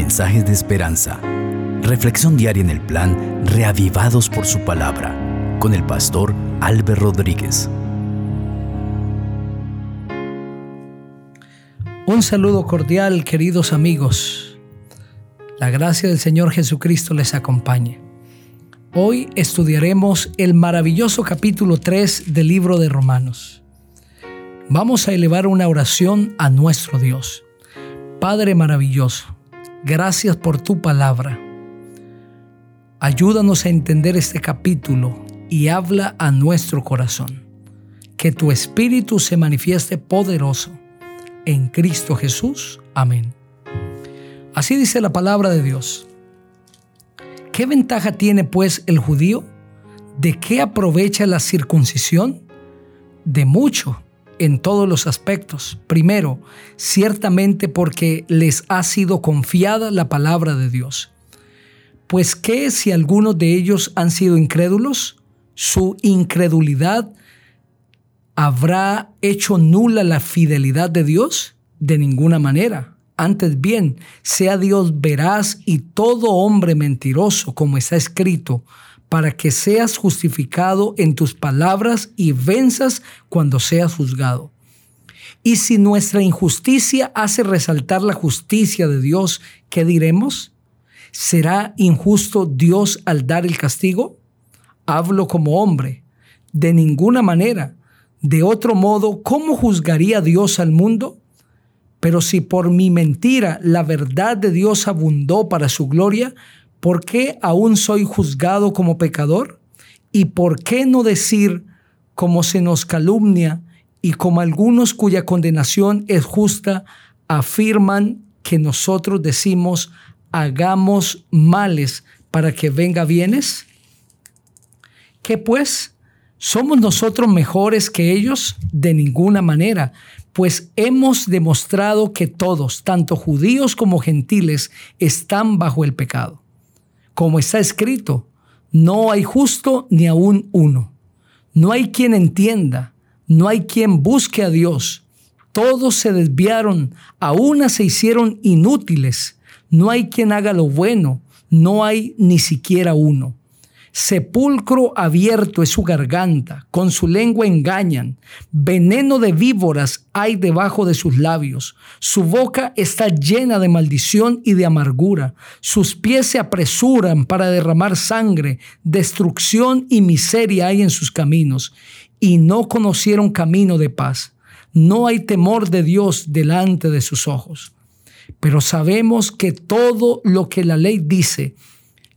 Mensajes de esperanza. Reflexión diaria en el plan Reavivados por su palabra con el pastor Álvaro Rodríguez. Un saludo cordial, queridos amigos. La gracia del Señor Jesucristo les acompañe. Hoy estudiaremos el maravilloso capítulo 3 del libro de Romanos. Vamos a elevar una oración a nuestro Dios. Padre maravilloso, gracias por tu palabra. Ayúdanos a entender este capítulo y habla a nuestro corazón. Que tu espíritu se manifieste poderoso. En Cristo Jesús. Amén. Así dice la palabra de Dios. ¿Qué ventaja tiene pues el judío? ¿De qué aprovecha la circuncisión? De mucho, en todos los aspectos. Primero, ciertamente porque les ha sido confiada la palabra de Dios. Pues ¿qué si algunos de ellos han sido incrédulos? Su incredulidad habrá hecho nula la fidelidad de Dios? De ninguna manera. Antes bien, sea Dios veraz y todo hombre mentiroso, como está escrito, para que seas justificado en tus palabras y venzas cuando seas juzgado. Y si nuestra injusticia hace resaltar la justicia de Dios, ¿qué diremos? ¿Será injusto Dios al dar el castigo? Hablo como hombre. De ninguna manera. De otro modo, ¿cómo juzgaría Dios al mundo? Pero si por mi mentira la verdad de Dios abundó para su gloria, ¿por qué aún soy juzgado como pecador? ¿Y por qué no decir, como se nos calumnia y como algunos cuya condenación es justa, afirman que nosotros decimos, hagamos males para que venga bienes? ¿Qué pues? ¿Somos nosotros mejores que ellos? De ninguna manera, pues hemos demostrado que todos, tanto judíos como gentiles, están bajo el pecado. Como está escrito, no hay justo ni aún uno. No hay quien entienda, no hay quien busque a Dios. Todos se desviaron, a una se hicieron inútiles. No hay quien haga lo bueno, no hay ni siquiera uno. Sepulcro abierto es su garganta, con su lengua engañan, veneno de víboras hay debajo de sus labios, su boca está llena de maldición y de amargura, sus pies se apresuran para derramar sangre, destrucción y miseria hay en sus caminos, y no conocieron camino de paz. No hay temor de Dios delante de sus ojos. Pero sabemos que todo lo que la ley dice,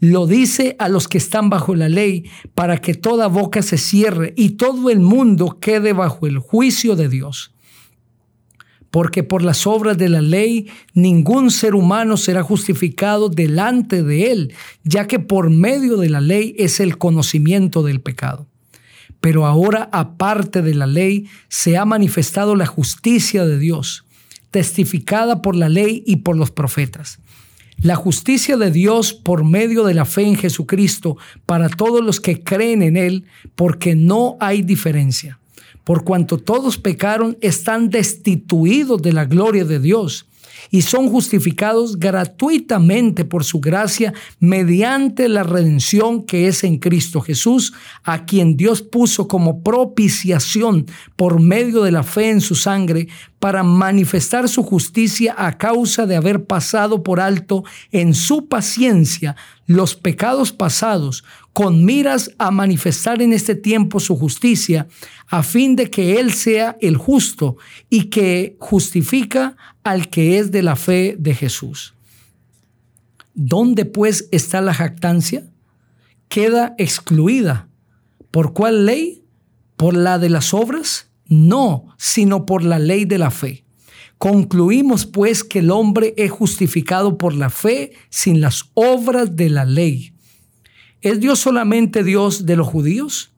lo dice a los que están bajo la ley para que toda boca se cierre y todo el mundo quede bajo el juicio de Dios. Porque por las obras de la ley ningún ser humano será justificado delante de él, ya que por medio de la ley es el conocimiento del pecado. Pero ahora, aparte de la ley, se ha manifestado la justicia de Dios, testificada por la ley y por los profetas la justicia de Dios por medio de la fe en Jesucristo para todos los que creen en Él, porque no hay diferencia. Por cuanto todos pecaron, están destituidos de la gloria de Dios y son justificados gratuitamente por su gracia mediante la redención que es en Cristo Jesús, a quien Dios puso como propiciación por medio de la fe en su sangre para manifestar su justicia a causa de haber pasado por alto en su paciencia los pecados pasados, con miras a manifestar en este tiempo su justicia, a fin de que Él sea el justo y que justifica al que es de la fe de Jesús. ¿Dónde pues está la jactancia? Queda excluida. ¿Por cuál ley? ¿Por la de las obras? No, sino por la ley de la fe. Concluimos pues que el hombre es justificado por la fe sin las obras de la ley. ¿Es Dios solamente Dios de los judíos?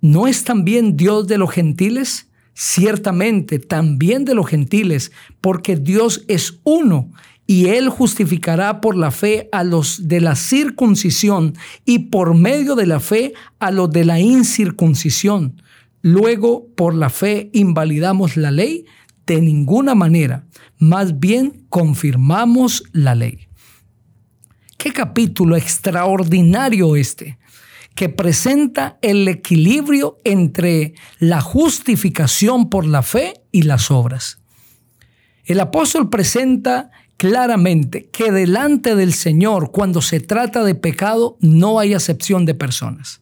¿No es también Dios de los gentiles? Ciertamente, también de los gentiles, porque Dios es uno y Él justificará por la fe a los de la circuncisión y por medio de la fe a los de la incircuncisión. Luego, por la fe, invalidamos la ley de ninguna manera, más bien confirmamos la ley. Qué capítulo extraordinario este, que presenta el equilibrio entre la justificación por la fe y las obras. El apóstol presenta claramente que delante del Señor, cuando se trata de pecado, no hay acepción de personas.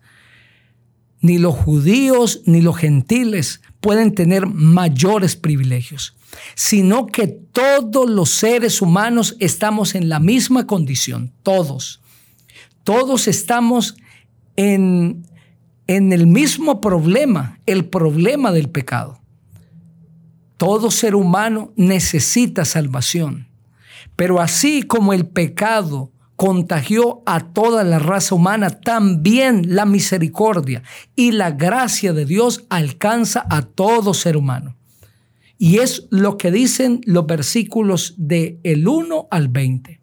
Ni los judíos ni los gentiles pueden tener mayores privilegios, sino que todos los seres humanos estamos en la misma condición, todos. Todos estamos en, en el mismo problema, el problema del pecado. Todo ser humano necesita salvación. Pero así como el pecado contagió a toda la raza humana, también la misericordia y la gracia de Dios alcanza a todo ser humano. Y es lo que dicen los versículos de el 1 al 20.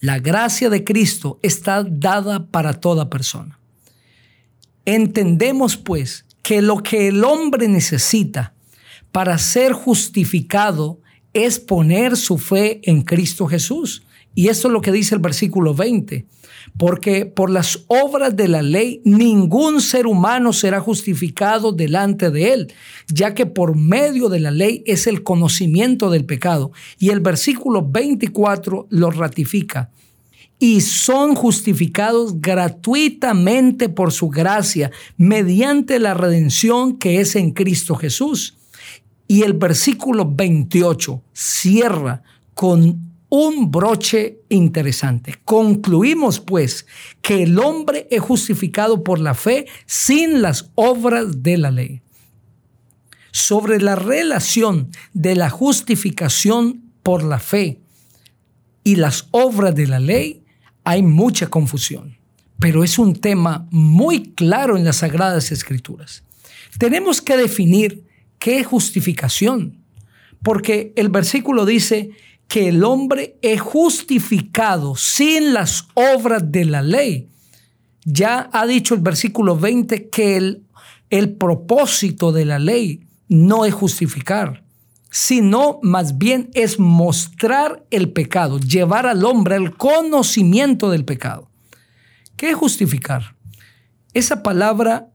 La gracia de Cristo está dada para toda persona. Entendemos pues que lo que el hombre necesita para ser justificado es poner su fe en Cristo Jesús. Y eso es lo que dice el versículo 20. Porque por las obras de la ley ningún ser humano será justificado delante de él, ya que por medio de la ley es el conocimiento del pecado. Y el versículo 24 lo ratifica. Y son justificados gratuitamente por su gracia, mediante la redención que es en Cristo Jesús y el versículo 28 cierra con un broche interesante. Concluimos pues que el hombre es justificado por la fe sin las obras de la ley. Sobre la relación de la justificación por la fe y las obras de la ley hay mucha confusión, pero es un tema muy claro en las Sagradas Escrituras. Tenemos que definir ¿Qué justificación? Porque el versículo dice que el hombre es justificado sin las obras de la ley. Ya ha dicho el versículo 20 que el, el propósito de la ley no es justificar, sino más bien es mostrar el pecado, llevar al hombre al conocimiento del pecado. ¿Qué es justificar? Esa palabra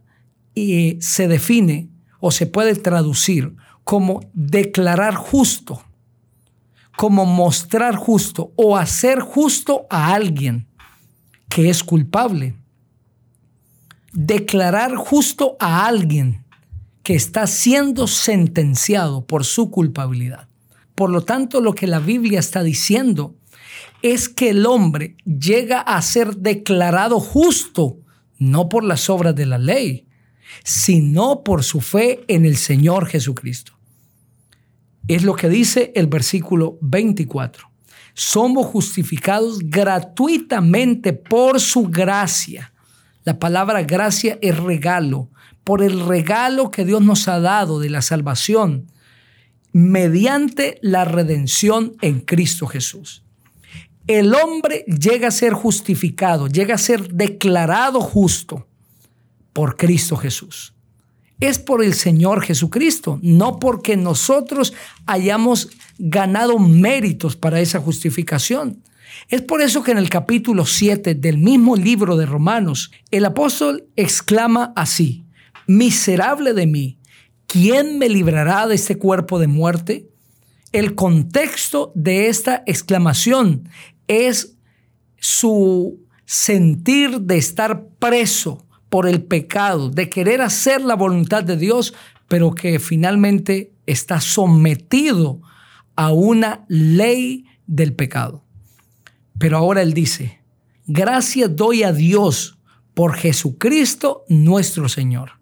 eh, se define o se puede traducir como declarar justo, como mostrar justo o hacer justo a alguien que es culpable. Declarar justo a alguien que está siendo sentenciado por su culpabilidad. Por lo tanto, lo que la Biblia está diciendo es que el hombre llega a ser declarado justo, no por las obras de la ley, sino por su fe en el Señor Jesucristo. Es lo que dice el versículo 24. Somos justificados gratuitamente por su gracia. La palabra gracia es regalo, por el regalo que Dios nos ha dado de la salvación mediante la redención en Cristo Jesús. El hombre llega a ser justificado, llega a ser declarado justo por Cristo Jesús. Es por el Señor Jesucristo, no porque nosotros hayamos ganado méritos para esa justificación. Es por eso que en el capítulo 7 del mismo libro de Romanos, el apóstol exclama así, miserable de mí, ¿quién me librará de este cuerpo de muerte? El contexto de esta exclamación es su sentir de estar preso, por el pecado, de querer hacer la voluntad de Dios, pero que finalmente está sometido a una ley del pecado. Pero ahora él dice, gracias doy a Dios por Jesucristo nuestro Señor.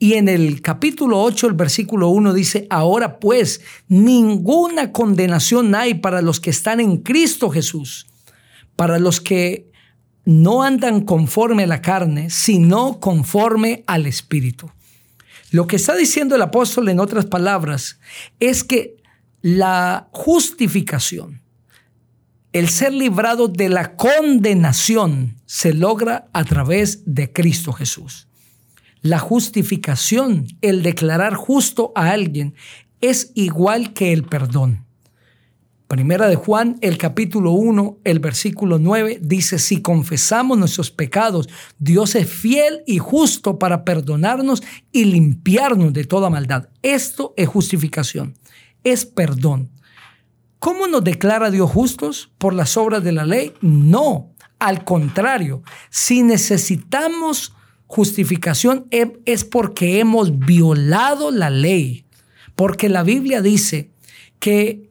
Y en el capítulo 8, el versículo 1 dice, ahora pues, ninguna condenación hay para los que están en Cristo Jesús, para los que no andan conforme a la carne, sino conforme al Espíritu. Lo que está diciendo el apóstol en otras palabras es que la justificación, el ser librado de la condenación, se logra a través de Cristo Jesús. La justificación, el declarar justo a alguien, es igual que el perdón. Primera de Juan, el capítulo 1, el versículo 9, dice, si confesamos nuestros pecados, Dios es fiel y justo para perdonarnos y limpiarnos de toda maldad. Esto es justificación, es perdón. ¿Cómo nos declara Dios justos? ¿Por las obras de la ley? No, al contrario, si necesitamos justificación es porque hemos violado la ley, porque la Biblia dice que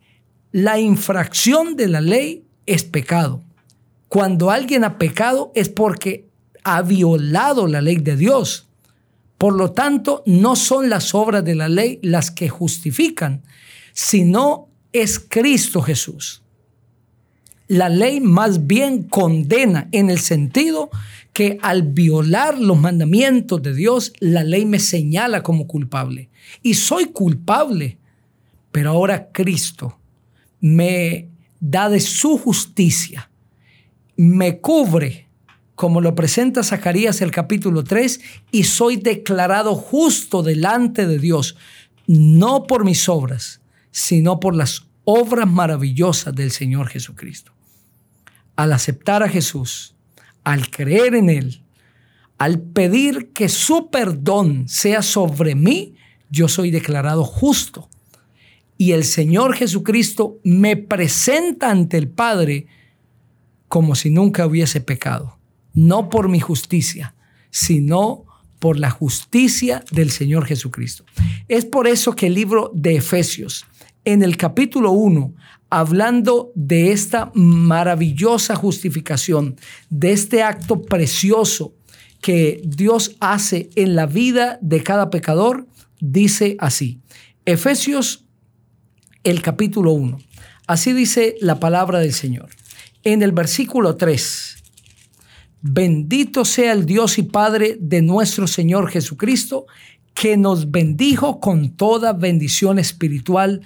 la infracción de la ley es pecado. Cuando alguien ha pecado es porque ha violado la ley de Dios. Por lo tanto, no son las obras de la ley las que justifican, sino es Cristo Jesús. La ley más bien condena en el sentido que al violar los mandamientos de Dios, la ley me señala como culpable. Y soy culpable. Pero ahora Cristo me da de su justicia, me cubre, como lo presenta Zacarías el capítulo 3, y soy declarado justo delante de Dios, no por mis obras, sino por las obras maravillosas del Señor Jesucristo. Al aceptar a Jesús, al creer en Él, al pedir que su perdón sea sobre mí, yo soy declarado justo y el Señor Jesucristo me presenta ante el Padre como si nunca hubiese pecado, no por mi justicia, sino por la justicia del Señor Jesucristo. Es por eso que el libro de Efesios, en el capítulo 1, hablando de esta maravillosa justificación, de este acto precioso que Dios hace en la vida de cada pecador, dice así. Efesios el capítulo 1. Así dice la palabra del Señor. En el versículo 3, bendito sea el Dios y Padre de nuestro Señor Jesucristo, que nos bendijo con toda bendición espiritual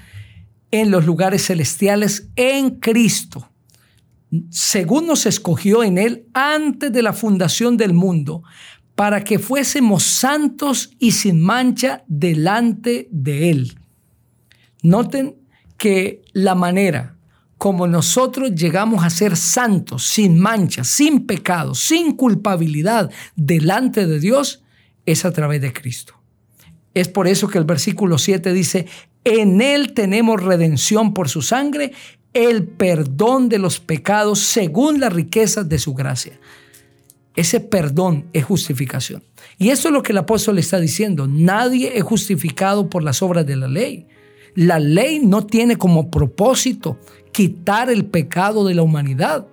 en los lugares celestiales en Cristo, según nos escogió en Él antes de la fundación del mundo, para que fuésemos santos y sin mancha delante de Él. Noten que la manera como nosotros llegamos a ser santos, sin mancha, sin pecado, sin culpabilidad delante de Dios, es a través de Cristo. Es por eso que el versículo 7 dice, en Él tenemos redención por su sangre, el perdón de los pecados según las riquezas de su gracia. Ese perdón es justificación. Y eso es lo que el apóstol está diciendo. Nadie es justificado por las obras de la ley. La ley no tiene como propósito quitar el pecado de la humanidad,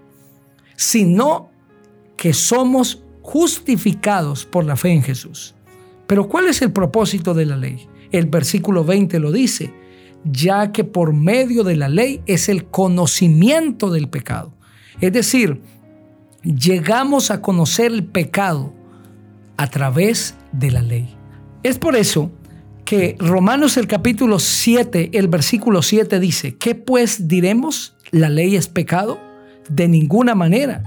sino que somos justificados por la fe en Jesús. Pero ¿cuál es el propósito de la ley? El versículo 20 lo dice, ya que por medio de la ley es el conocimiento del pecado. Es decir, llegamos a conocer el pecado a través de la ley. Es por eso que Romanos el capítulo 7, el versículo 7 dice, ¿qué pues diremos? ¿La ley es pecado? De ninguna manera.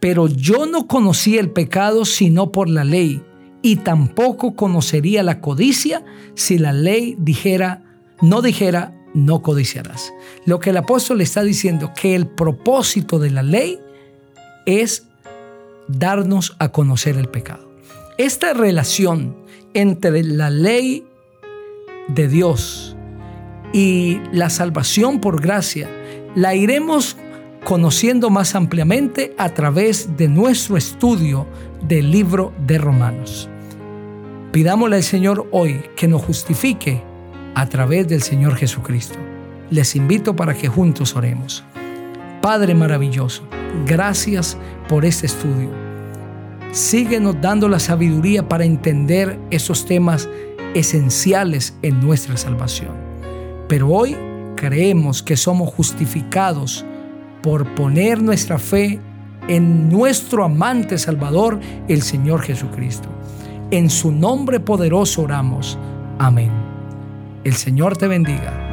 Pero yo no conocí el pecado sino por la ley, y tampoco conocería la codicia si la ley dijera, no dijera, no codiciarás. Lo que el apóstol está diciendo, que el propósito de la ley es darnos a conocer el pecado. Esta relación entre la ley de Dios y la salvación por gracia la iremos conociendo más ampliamente a través de nuestro estudio del libro de Romanos. Pidámosle al Señor hoy que nos justifique a través del Señor Jesucristo. Les invito para que juntos oremos. Padre maravilloso, gracias por este estudio. Síguenos dando la sabiduría para entender esos temas esenciales en nuestra salvación. Pero hoy creemos que somos justificados por poner nuestra fe en nuestro amante Salvador, el Señor Jesucristo. En su nombre poderoso oramos. Amén. El Señor te bendiga